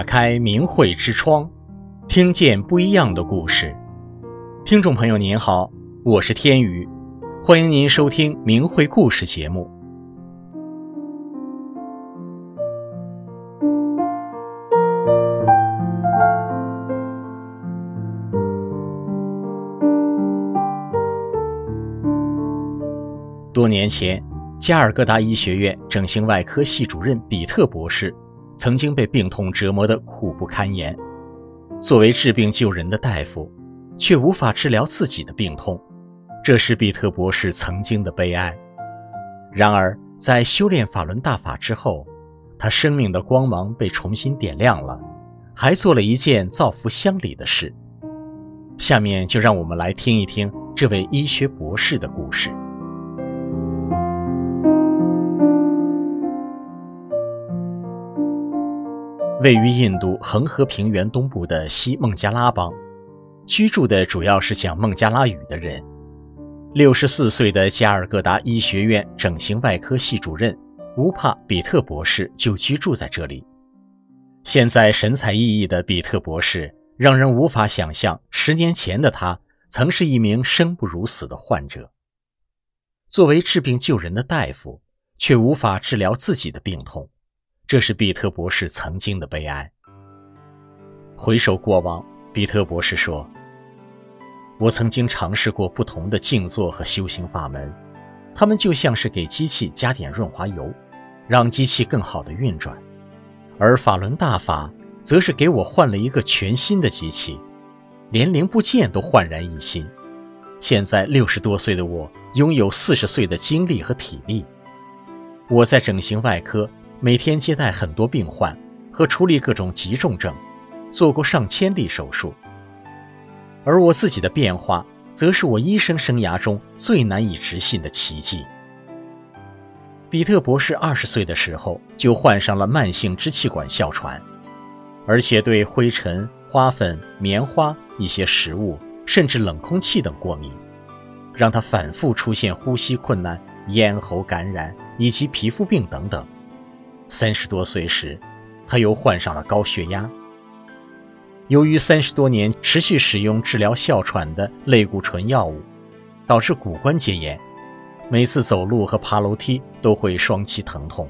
打开明慧之窗，听见不一样的故事。听众朋友您好，我是天宇，欢迎您收听明慧故事节目。多年前，加尔各答医学院整形外科系主任比特博士。曾经被病痛折磨得苦不堪言，作为治病救人的大夫，却无法治疗自己的病痛，这是比特博士曾经的悲哀。然而，在修炼法轮大法之后，他生命的光芒被重新点亮了，还做了一件造福乡里的事。下面就让我们来听一听这位医学博士的故事。位于印度恒河平原东部的西孟加拉邦，居住的主要是讲孟加拉语的人。六十四岁的加尔各答医学院整形外科系主任乌帕比特博士就居住在这里。现在神采奕奕的比特博士，让人无法想象十年前的他曾是一名生不如死的患者。作为治病救人的大夫，却无法治疗自己的病痛。这是比特博士曾经的悲哀。回首过往，比特博士说：“我曾经尝试过不同的静坐和修行法门，它们就像是给机器加点润滑油，让机器更好的运转；而法轮大法则是给我换了一个全新的机器，连零部件都焕然一新。现在六十多岁的我，拥有四十岁的精力和体力。我在整形外科。”每天接待很多病患和处理各种急重症，做过上千例手术。而我自己的变化，则是我医生生涯中最难以置信的奇迹。比特博士二十岁的时候就患上了慢性支气管哮喘，而且对灰尘、花粉、棉花、一些食物，甚至冷空气等过敏，让他反复出现呼吸困难、咽喉感染以及皮肤病等等。三十多岁时，他又患上了高血压。由于三十多年持续使用治疗哮喘的类固醇药物，导致骨关节炎，每次走路和爬楼梯都会双膝疼痛。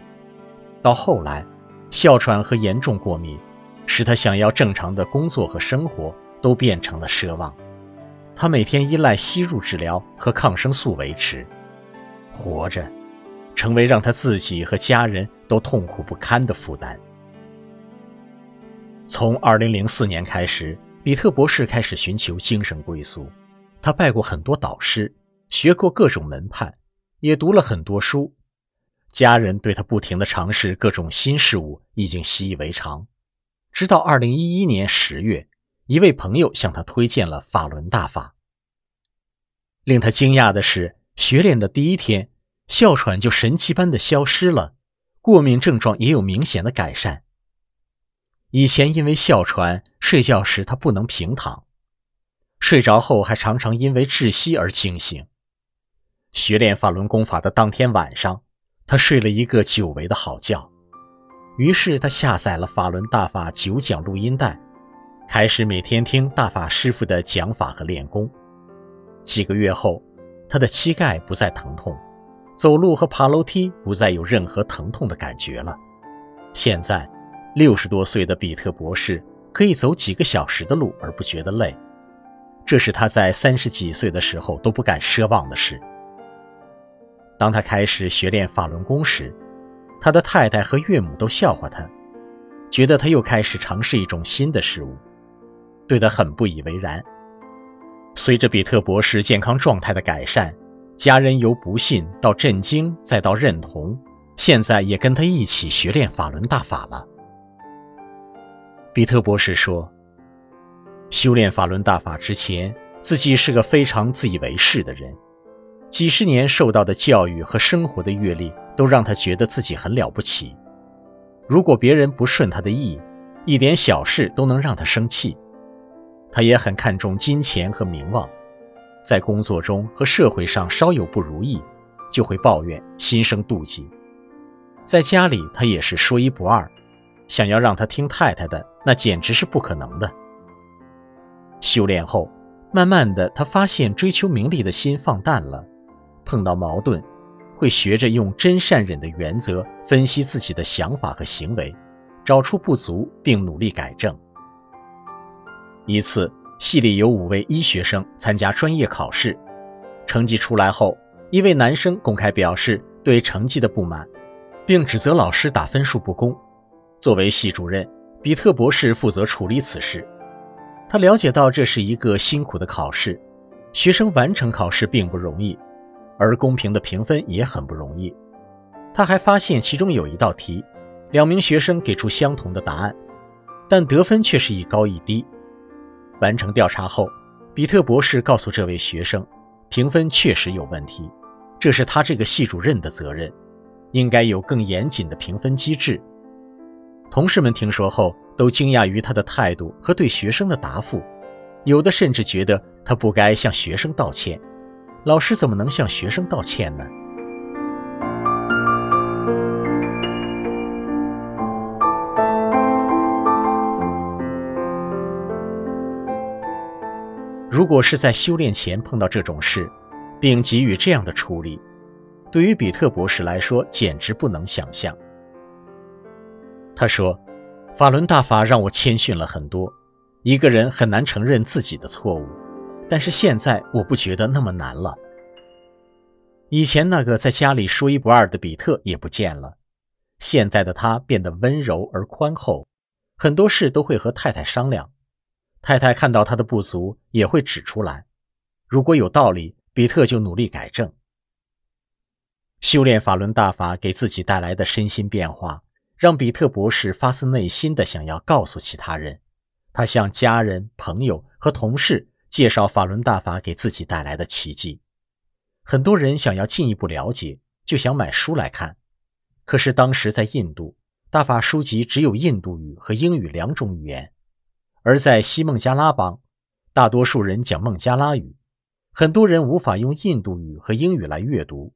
到后来，哮喘和严重过敏使他想要正常的工作和生活都变成了奢望。他每天依赖吸入治疗和抗生素维持，活着。成为让他自己和家人都痛苦不堪的负担。从2004年开始，比特博士开始寻求精神归宿。他拜过很多导师，学过各种门派，也读了很多书。家人对他不停地尝试各种新事物已经习以为常。直到2011年10月，一位朋友向他推荐了法轮大法。令他惊讶的是，学练的第一天。哮喘就神奇般的消失了，过敏症状也有明显的改善。以前因为哮喘，睡觉时他不能平躺，睡着后还常常因为窒息而惊醒。学练法轮功法的当天晚上，他睡了一个久违的好觉。于是他下载了法轮大法九讲录音带，开始每天听大法师父的讲法和练功。几个月后，他的膝盖不再疼痛。走路和爬楼梯不再有任何疼痛的感觉了。现在，六十多岁的比特博士可以走几个小时的路而不觉得累，这是他在三十几岁的时候都不敢奢望的事。当他开始学练法轮功时，他的太太和岳母都笑话他，觉得他又开始尝试一种新的事物，对他很不以为然。随着比特博士健康状态的改善，家人由不信到震惊，再到认同，现在也跟他一起学练法轮大法了。比特博士说：“修炼法轮大法之前，自己是个非常自以为是的人，几十年受到的教育和生活的阅历，都让他觉得自己很了不起。如果别人不顺他的意，一点小事都能让他生气。他也很看重金钱和名望。”在工作中和社会上稍有不如意，就会抱怨，心生妒忌。在家里，他也是说一不二，想要让他听太太的，那简直是不可能的。修炼后，慢慢的，他发现追求名利的心放淡了，碰到矛盾，会学着用真善忍的原则分析自己的想法和行为，找出不足并努力改正。一次，系里有五位医学生参加专业考试，成绩出来后，一位男生公开表示对成绩的不满，并指责老师打分数不公。作为系主任，比特博士负责处理此事。他了解到这是一个辛苦的考试，学生完成考试并不容易，而公平的评分也很不容易。他还发现其中有一道题，两名学生给出相同的答案，但得分却是一高一低。完成调查后，比特博士告诉这位学生，评分确实有问题，这是他这个系主任的责任，应该有更严谨的评分机制。同事们听说后，都惊讶于他的态度和对学生的答复，有的甚至觉得他不该向学生道歉。老师怎么能向学生道歉呢？如果是在修炼前碰到这种事，并给予这样的处理，对于比特博士来说简直不能想象。他说。法轮大法让我谦逊了很多。一个人很难承认自己的错误，但是现在我不觉得那么难了。以前那个在家里说一不二的比特也不见了，现在的他变得温柔而宽厚，很多事都会和太太商量。太太看到他的不足也会指出来，如果有道理，比特就努力改正。修炼法轮大法给自己带来的身心变化。让比特博士发自内心的想要告诉其他人，他向家人、朋友和同事介绍法轮大法给自己带来的奇迹。很多人想要进一步了解，就想买书来看。可是当时在印度，大法书籍只有印度语和英语两种语言，而在西孟加拉邦，大多数人讲孟加拉语，很多人无法用印度语和英语来阅读。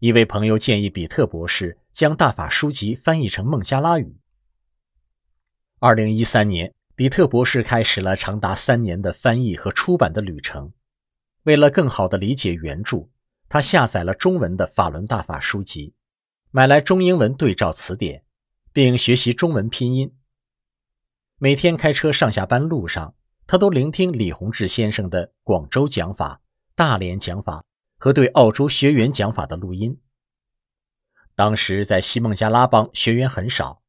一位朋友建议比特博士将大法书籍翻译成孟加拉语。二零一三年，比特博士开始了长达三年的翻译和出版的旅程。为了更好地理解原著，他下载了中文的法轮大法书籍，买来中英文对照词典，并学习中文拼音。每天开车上下班路上，他都聆听李洪志先生的广州讲法、大连讲法。和对澳洲学员讲法的录音。当时在西孟加拉邦学员很少，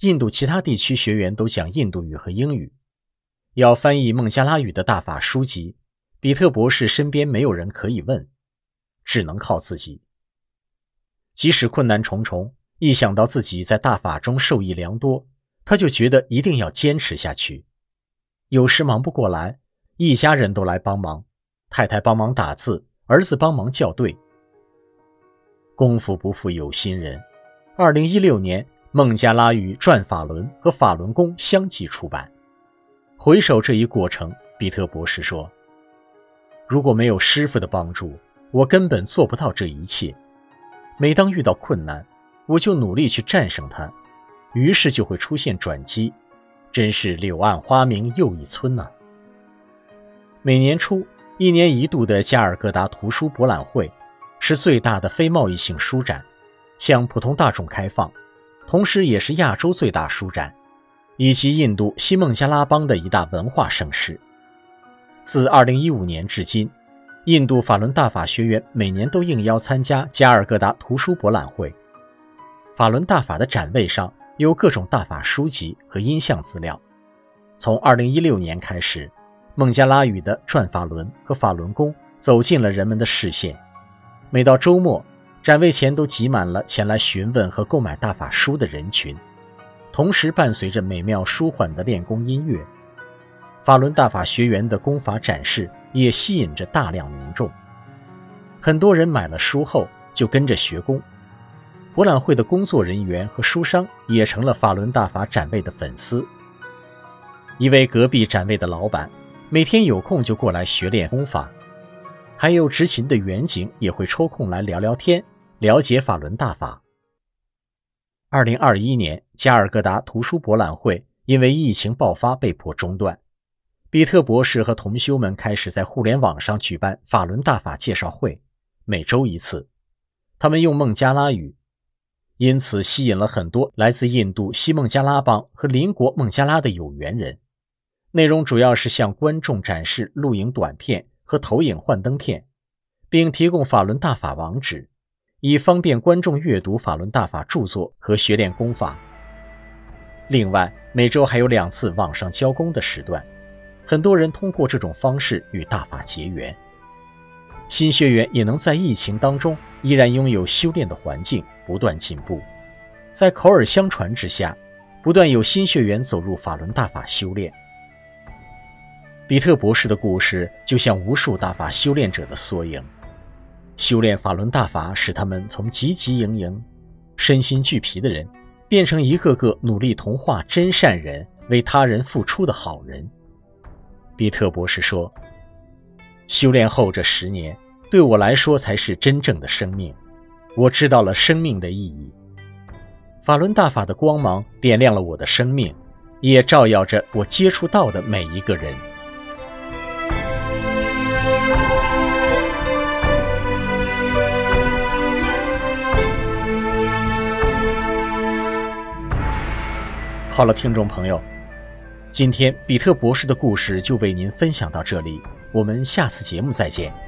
印度其他地区学员都讲印度语和英语。要翻译孟加拉语的大法书籍，比特博士身边没有人可以问，只能靠自己。即使困难重重，一想到自己在大法中受益良多，他就觉得一定要坚持下去。有时忙不过来，一家人都来帮忙，太太帮忙打字。儿子帮忙校对。功夫不负有心人。二零一六年，孟加拉语《转法轮》和《法轮功》相继出版。回首这一过程，比特博士说：“如果没有师傅的帮助，我根本做不到这一切。每当遇到困难，我就努力去战胜它，于是就会出现转机。真是柳暗花明又一村呢、啊！”每年初。一年一度的加尔各答图书博览会是最大的非贸易性书展，向普通大众开放，同时也是亚洲最大书展，以及印度西孟加拉邦的一大文化盛事。自2015年至今，印度法轮大法学员每年都应邀参加加尔各答图书博览会。法轮大法的展位上有各种大法书籍和音像资料。从2016年开始。孟加拉语的《转法轮》和《法轮功》走进了人们的视线。每到周末，展位前都挤满了前来询问和购买大法书的人群，同时伴随着美妙舒缓的练功音乐。法轮大法学员的功法展示也吸引着大量民众。很多人买了书后就跟着学功。博览会的工作人员和书商也成了法轮大法展位的粉丝。一位隔壁展位的老板。每天有空就过来学练功法，还有执勤的员警也会抽空来聊聊天，了解法轮大法。二零二一年加尔各答图书博览会因为疫情爆发被迫中断。比特博士和同修们开始在互联网上举办法轮大法介绍会，每周一次。他们用孟加拉语，因此吸引了很多来自印度西孟加拉邦和邻国孟加拉的有缘人。内容主要是向观众展示录影短片和投影幻灯片，并提供法轮大法网址，以方便观众阅读法轮大法著作和学练功法。另外，每周还有两次网上交功的时段。很多人通过这种方式与大法结缘，新学员也能在疫情当中依然拥有修炼的环境，不断进步。在口耳相传之下，不断有新学员走入法轮大法修炼。比特博士的故事就像无数大法修炼者的缩影，修炼法轮大法使他们从汲汲营营、身心俱疲的人，变成一个个努力同化真善人、为他人付出的好人。比特博士说：“修炼后这十年，对我来说才是真正的生命。我知道了生命的意义。法轮大法的光芒点亮了我的生命，也照耀着我接触到的每一个人。”好了，听众朋友。今天比特博士的故事就为您分享到这里，我们下次节目再见。